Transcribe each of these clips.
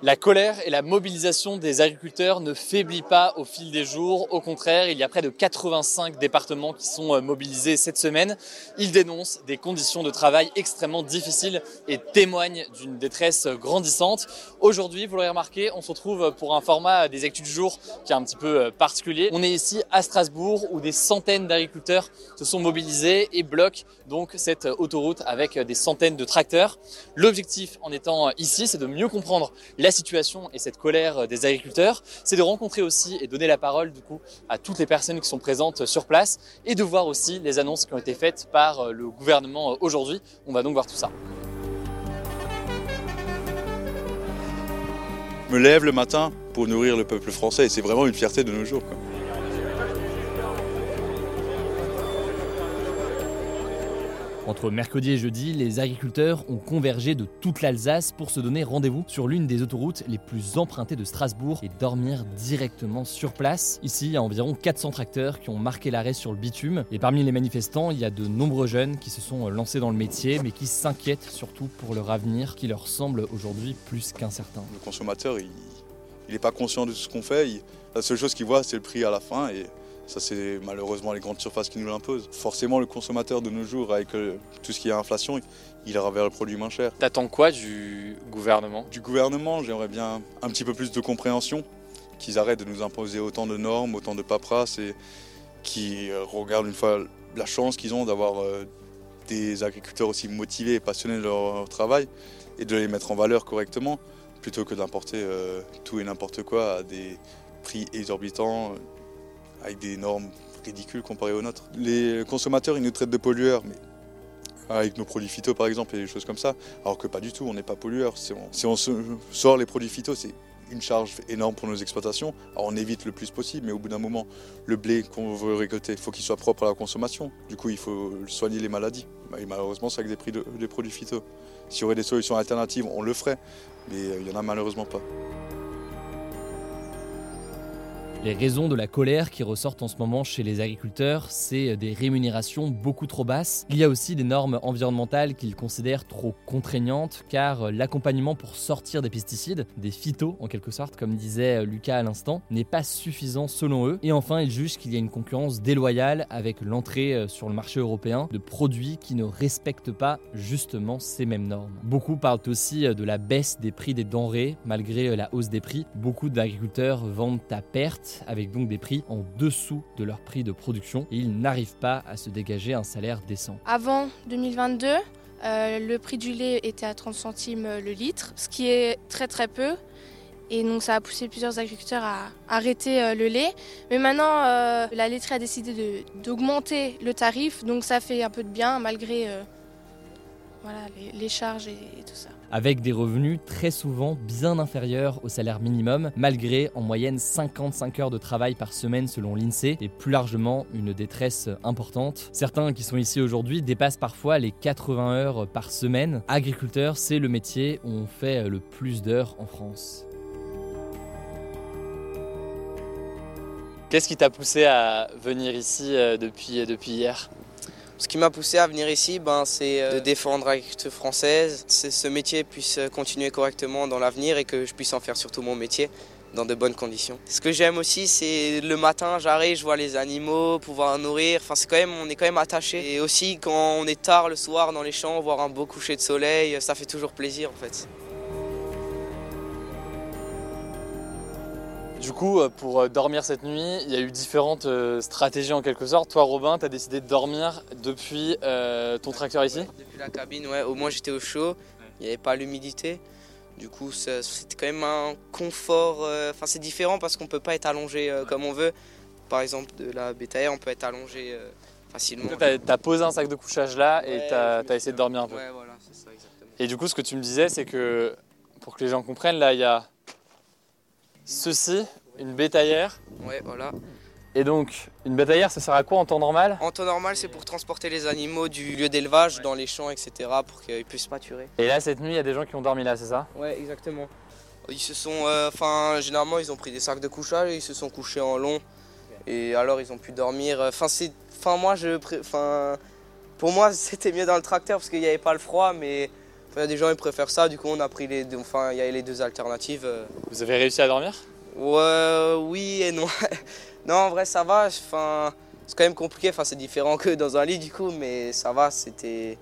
La colère et la mobilisation des agriculteurs ne faiblit pas au fil des jours. Au contraire, il y a près de 85 départements qui sont euh, mobilisés cette semaine. Ils dénoncent des conditions de travail extrêmement difficiles et témoignent d'une détresse grandissante. Aujourd'hui, vous l'aurez remarqué, on se retrouve pour un format des actus du jour qui est un petit peu euh, particulier. On est ici à Strasbourg où des centaines d'agriculteurs se sont mobilisés et bloquent donc cette autoroute avec des centaines de tracteurs. L'objectif en étant ici, c'est de mieux comprendre la situation et cette colère des agriculteurs, c'est de rencontrer aussi et donner la parole du coup à toutes les personnes qui sont présentes sur place et de voir aussi les annonces qui ont été faites par le gouvernement aujourd'hui. On va donc voir tout ça. Je me lève le matin pour nourrir le peuple français et c'est vraiment une fierté de nos jours. Entre mercredi et jeudi, les agriculteurs ont convergé de toute l'Alsace pour se donner rendez-vous sur l'une des autoroutes les plus empruntées de Strasbourg et dormir directement sur place. Ici, il y a environ 400 tracteurs qui ont marqué l'arrêt sur le bitume. Et parmi les manifestants, il y a de nombreux jeunes qui se sont lancés dans le métier, mais qui s'inquiètent surtout pour leur avenir, qui leur semble aujourd'hui plus qu'incertain. Le consommateur, il n'est pas conscient de ce qu'on fait. La seule chose qu'il voit, c'est le prix à la fin. Ça, c'est malheureusement les grandes surfaces qui nous l'imposent. Forcément, le consommateur de nos jours, avec tout ce qui est inflation, il ira vers le produit moins cher. T'attends quoi du gouvernement? Du gouvernement, j'aimerais bien un petit peu plus de compréhension, qu'ils arrêtent de nous imposer autant de normes, autant de paperasse et qu'ils regardent une fois la chance qu'ils ont d'avoir des agriculteurs aussi motivés et passionnés de leur travail et de les mettre en valeur correctement plutôt que d'importer tout et n'importe quoi à des prix exorbitants avec des normes ridicules comparées aux nôtres. Les consommateurs, ils nous traitent de pollueurs, mais avec nos produits phyto par exemple et des choses comme ça, alors que pas du tout, on n'est pas pollueur. Si on, sort les produits phyto, c'est une charge énorme pour nos exploitations. Alors on évite le plus possible, mais au bout d'un moment, le blé qu'on veut récolter, il faut qu'il soit propre à la consommation. Du coup, il faut soigner les maladies. Et malheureusement, c'est avec des prix de, des produits phyto. S'il y aurait des solutions alternatives, on le ferait, mais il n'y en a malheureusement pas. Les raisons de la colère qui ressortent en ce moment chez les agriculteurs, c'est des rémunérations beaucoup trop basses. Il y a aussi des normes environnementales qu'ils considèrent trop contraignantes, car l'accompagnement pour sortir des pesticides, des phytos en quelque sorte, comme disait Lucas à l'instant, n'est pas suffisant selon eux. Et enfin, ils jugent qu'il y a une concurrence déloyale avec l'entrée sur le marché européen de produits qui ne respectent pas justement ces mêmes normes. Beaucoup parlent aussi de la baisse des prix des denrées malgré la hausse des prix. Beaucoup d'agriculteurs vendent à perte avec donc des prix en dessous de leur prix de production et ils n'arrivent pas à se dégager un salaire décent. Avant 2022, euh, le prix du lait était à 30 centimes le litre, ce qui est très très peu. Et donc ça a poussé plusieurs agriculteurs à arrêter euh, le lait. Mais maintenant, euh, la laiterie a décidé d'augmenter le tarif, donc ça fait un peu de bien malgré voilà, les, les, charges et, et tout ça avec des revenus très souvent bien inférieurs au salaire minimum, malgré en moyenne 55 heures de travail par semaine selon l'INSEE, et plus largement une détresse importante. Certains qui sont ici aujourd'hui dépassent parfois les 80 heures par semaine. Agriculteur, c'est le métier où on fait le plus d'heures en France. Qu'est-ce qui t'a poussé à venir ici depuis, depuis hier? Ce qui m'a poussé à venir ici, ben, c'est de défendre l'agriculture française, que ce métier puisse continuer correctement dans l'avenir et que je puisse en faire surtout mon métier dans de bonnes conditions. Ce que j'aime aussi, c'est le matin, j'arrive, je vois les animaux, pouvoir nourrir. Enfin, c'est quand même, on est quand même attaché. Et aussi, quand on est tard le soir dans les champs, voir un beau coucher de soleil, ça fait toujours plaisir en fait. Du coup, pour dormir cette nuit, il y a eu différentes stratégies en quelque sorte. Toi, Robin, tu as décidé de dormir depuis euh, ton tracteur ici? Depuis la cabine, ouais. Au moins, j'étais au chaud. Il n'y avait pas l'humidité. Du coup, c'était quand même un confort. Enfin, c'est différent parce qu'on ne peut pas être allongé euh, comme on veut. Par exemple, de la bétail, on peut être allongé euh, facilement. Tu as, as, posé un sac de couchage là et ouais, tu as, as, essayé de dormir un peu Ouais, voilà, c'est ça, exactement. Et du coup, ce que tu me disais, c'est que pour que les gens comprennent, là, il y a ceci, une bétaillère. Ouais, voilà. Et donc, une bétaillère, ça sert à quoi en temps normal? En temps normal, c'est pour transporter les animaux du lieu d'élevage dans les champs, etc., pour qu'ils puissent pâturer. Et là, cette nuit, il y a des gens qui ont dormi là, c'est ça? Ouais, exactement. Ils se sont, euh, enfin, généralement, ils ont pris des sacs de couchage et ils se sont couchés en long. Et alors, ils ont pu dormir. Enfin, c'est, enfin, moi, je, enfin, pour moi, c'était mieux dans le tracteur parce qu'il n'y avait pas le froid, mais il y a des gens qui préfèrent ça. Du coup, on a pris les, deux, enfin, il y a les deux alternatives. euh. Vous avez réussi à dormir? Ouais, oui et non. non, en vrai, ça va. Enfin, c'est quand même compliqué. Enfin, c'est différent que dans un lit, du coup, mais ça va. C'était,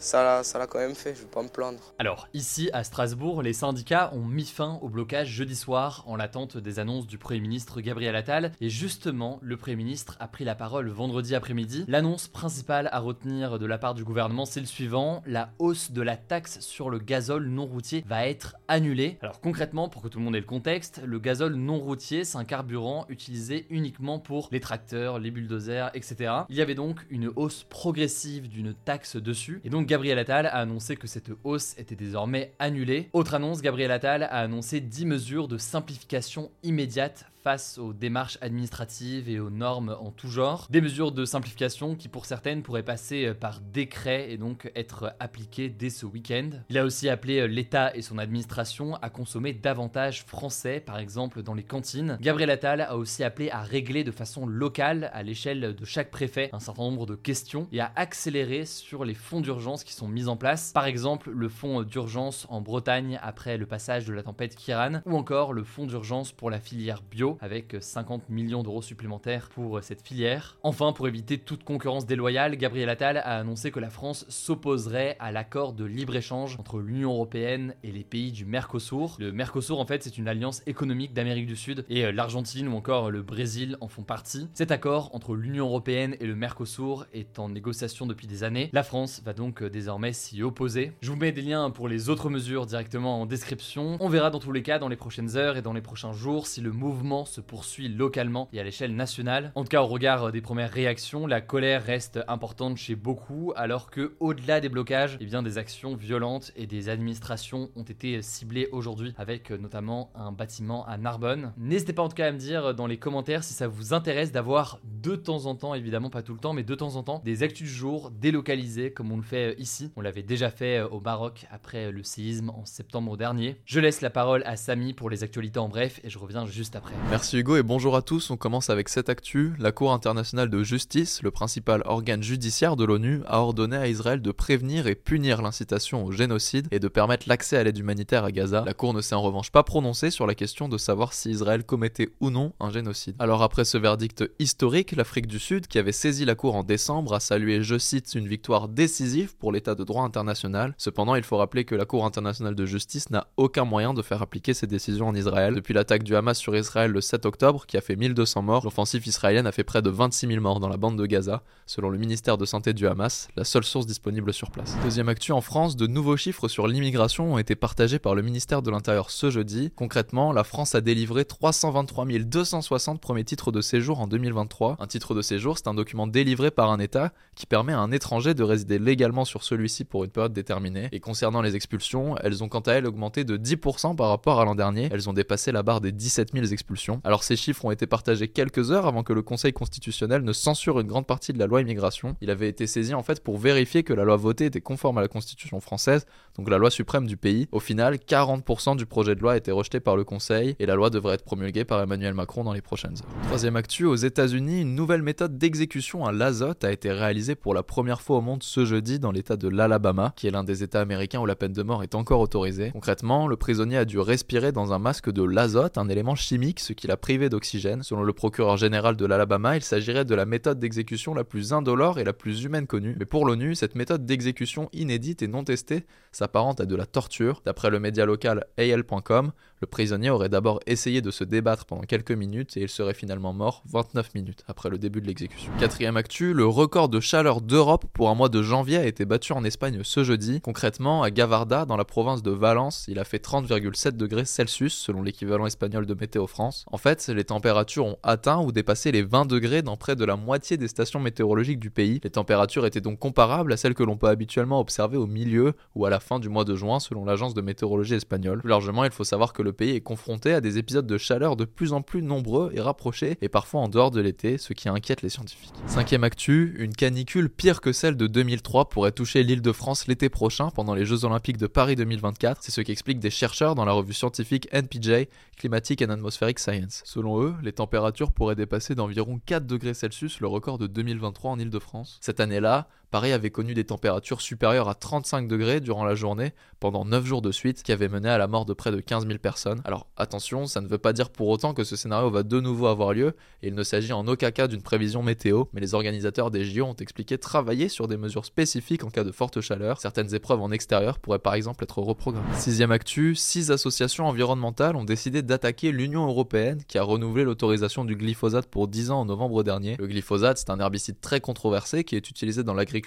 ça, l'a- quand même fait. Je vais pas me plaindre. Alors, ici à Strasbourg, les syndicats ont mis fin au blocage jeudi soir en l'attente des annonces du Premier ministre Gabriel Attal. Et justement, le Premier ministre a pris la parole vendredi après-midi. L'annonce principale à retenir de la part du gouvernement, c'est le suivant la hausse de la taxe sur le gazole non routier va être annulée. Alors, concrètement, pour que tout le monde ait le contexte, le gazole non routier, c'est un carburant utilisé uniquement pour les tracteurs, les bulldozers, etc. Il y avait donc une hausse progressive d'une taxe dessus. Gabriel Attal a annoncé que cette hausse était désormais annulée. Autre annonce, Gabriel Attal a annoncé 10 mesures de simplification immédiate face aux démarches administratives et aux normes en tout genre. Des mesures de simplification qui pour certaines pourraient passer par décret et donc être appliquées dès ce week-end. Il a aussi appelé l'État et son administration à consommer davantage français, par exemple dans les cantines. Gabriel Attal a aussi appelé à régler de façon locale, à l'échelle de chaque préfet, un certain nombre de questions et à accélérer sur les fonds d'urgence qui sont mis en place. Par exemple, le fonds d'urgence en Bretagne après le passage de la tempête Kiran ou encore le fonds d'urgence pour la filière bio avec 50 millions d'euros supplémentaires pour cette filière. Enfin, pour éviter toute concurrence déloyale, Gabriel Attal a annoncé que la France s'opposerait à l'accord de libre-échange entre l'Union européenne et les pays du Mercosur. Le Mercosur, en fait, c'est une alliance économique d'Amérique du Sud et euh, l'Argentine ou encore le Brésil en font partie. Cet accord entre l'Union européenne et le Mercosur est en négociation depuis des années. La France va donc euh, désormais s'y opposer. Je vous mets des liens pour les autres mesures directement en description. On verra dans tous les cas dans les prochaines heures et dans les prochains jours si le mouvement se poursuit localement et à l'échelle nationale. En tout cas, au regard euh, des premières réactions, la colère reste importante chez beaucoup, alors que au-delà des blocages, eh bien, des actions violentes et des administrations ont été ciblées aujourd'hui, avec euh, notamment un bâtiment à Narbonne. N'hésitez pas en tout cas à me dire euh, dans les commentaires si ça vous intéresse d'avoir de temps en temps, évidemment pas tout le temps, mais de temps en temps, des actus du jour délocalisées comme on le fait ici. On l'avait déjà fait au Maroc après le séisme en septembre dernier. Je laisse la parole à Samy pour les actualités en bref et je reviens juste après. Merci Hugo et bonjour à tous. On commence avec cette actu. La Cour internationale de justice, le principal organe judiciaire de l'ONU, a ordonné à Israël de prévenir et punir l'incitation au génocide et de permettre l'accès à l'aide humanitaire à Gaza. La Cour ne s'est en revanche pas prononcée sur la question de savoir si Israël commettait ou non un génocide. Alors après ce verdict historique, l'Afrique du Sud, qui avait saisi la Cour en décembre, a salué, je cite, une victoire décisive pour l'état de droit international. Cependant, il faut rappeler que la Cour internationale de justice n'a aucun moyen de faire appliquer ses décisions en Israël. Depuis l'attaque du Hamas sur Israël le 7 octobre, qui a fait 1200 morts, l'offensive israélienne a fait près de 26 000 morts dans la bande de Gaza, selon le ministère de Santé du Hamas, la seule source disponible sur place. Deuxième actu en France, de nouveaux chiffres sur l'immigration ont été partagés par le ministère de l'Intérieur ce jeudi. Concrètement, la France a délivré 323 260 premiers titres de séjour en 2023. Un titre de séjour, c'est un document délivré par un État qui permet à un étranger de résider légalement sur celui-ci pour une période déterminée. Et concernant les expulsions, elles ont quant à elles augmenté de 10% par rapport à l'an dernier. Elles ont dépassé la barre des 17 000 expulsions. Alors ces chiffres ont été partagés quelques heures avant que le Conseil constitutionnel ne censure une grande partie de la loi immigration. Il avait été saisi en fait pour vérifier que la loi votée était conforme à la Constitution française, donc la loi suprême du pays. Au final, 40% du projet de loi a été rejeté par le Conseil et la loi devrait être promulguée par Emmanuel Macron dans les prochaines heures. Troisième actu, aux États-Unis, une nouvelle méthode d'exécution à l'azote a été réalisée pour la première fois au monde ce jeudi dans l'état de l'Alabama, qui est l'un des États américains où la peine de mort est encore autorisée. Concrètement, le prisonnier a dû respirer dans un masque de l'azote, un élément chimique, ce qui l'a privé d'oxygène. Selon le procureur général de l'Alabama, il s'agirait de la méthode d'exécution la plus indolore et la plus humaine connue. Mais pour l'ONU, cette méthode d'exécution inédite et non testée s'apparente à de la torture. D'après le média local AL.com, Le prisonnier aurait d'abord essayé de se débattre pendant quelques minutes et il serait finalement mort 29 minutes après le début de l'exécution. Quatrième actu, le record de chaleur d'Europe pour un mois de janvier a été battu en Espagne ce jeudi. Concrètement, à Gavarda, dans la province de Valence, il a fait 30,7 degrés Celsius selon l'équivalent espagnol de Météo France. En fait, les températures ont atteint ou dépassé les 20 degrés dans près de la moitié des stations météorologiques du pays. Les températures étaient donc comparables à celles que l'on peut habituellement observer au milieu ou à la fin du mois de juin selon l'agence de météorologie espagnole. Plus largement, il faut savoir que le pays est confronté à des épisodes de chaleur de plus en plus nombreux et rapprochés et parfois en dehors de l'été, ce qui inquiète les scientifiques. Cinquième actu, une canicule pire que celle de 2003 pourrait toucher l'île de France l'été prochain pendant les Jeux Olympiques de Paris 2024. C'est ce qu'expliquent des chercheurs dans la revue scientifique NPJ, Climatic and Atmospheric Science. Selon eux, les températures pourraient dépasser d'environ 4 degrés Celsius le record de 2023 en île de France. Cette année-là, Paris avait connu des températures supérieures à 35 degrés durant la journée pendant 9 jours de suite, qui avait mené à la mort de près de 15 000 personnes. Alors attention, ça ne veut pas dire pour autant que ce scénario va de nouveau avoir lieu, et il ne s'agit en aucun cas d'une prévision météo, mais les organisateurs des JO ont expliqué travailler sur des mesures spécifiques en cas de forte chaleur. Certaines épreuves en extérieur pourraient par exemple être reprogrammées. Sixième actu, six associations environnementales ont décidé d'attaquer l'Union européenne qui a renouvelé l'autorisation du glyphosate pour 10 ans en novembre dernier. Le glyphosate, c'est un herbicide très controversé qui est utilisé dans l'agriculture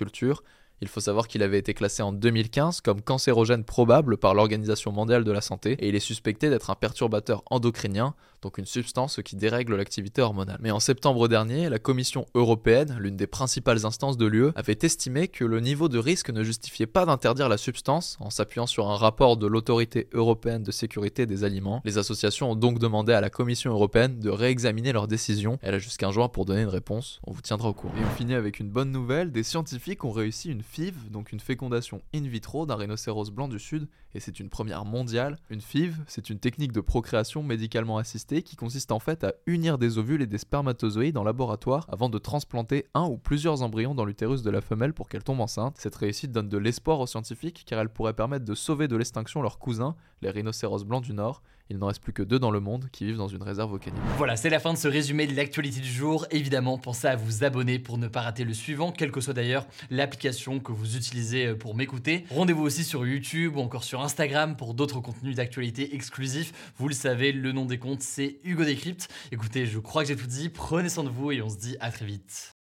il faut savoir qu'il avait été classé en 2015 comme cancérogène probable par l'Organisation mondiale de la santé et il est suspecté d'être un perturbateur endocrinien, donc une substance qui dérègle l'activité hormonale. Mais en septembre dernier, la Commission européenne, l'une des principales instances de l'UE, avait estimé que le niveau de risque ne justifiait pas d'interdire la substance en s'appuyant sur un rapport de l'Autorité européenne de sécurité des aliments. Les associations ont donc demandé à la Commission européenne de réexaminer leur décision. Elle a jusqu'un jour pour donner une réponse. On vous tiendra au courant. Et on finit avec une bonne nouvelle. Des scientifiques ont réussi une FIV, donc une fécondation in vitro d'un rhinocéros blanc du Sud, et c'est une première mondiale. Une FIV, c'est une technique de procréation médicalement assistée qui consiste en fait à unir des ovules et des spermatozoïdes en laboratoire avant de transplanter un ou plusieurs embryons dans l'utérus de la femelle pour qu'elle tombe enceinte. Cette réussite donne de l'espoir aux scientifiques car elle pourrait permettre de sauver de l'extinction leurs cousins, les rhinocéros blancs du Nord. Il n'en reste plus que deux dans le monde qui vivent dans une réserve volcanique. Voilà, c'est la fin de ce résumé de l'actualité du jour. Évidemment, pensez à vous abonner pour ne pas rater le suivant, quelle que soit d'ailleurs l'application que vous utilisez euh, pour m'écouter. Rendez-vous aussi sur YouTube ou encore sur Instagram pour d'autres contenus d'actualité exclusifs. Vous le savez, le nom des comptes, c'est Hugo Décrypte. Écoutez, je crois que j'ai tout dit. Prenez soin de vous et on se dit à très vite.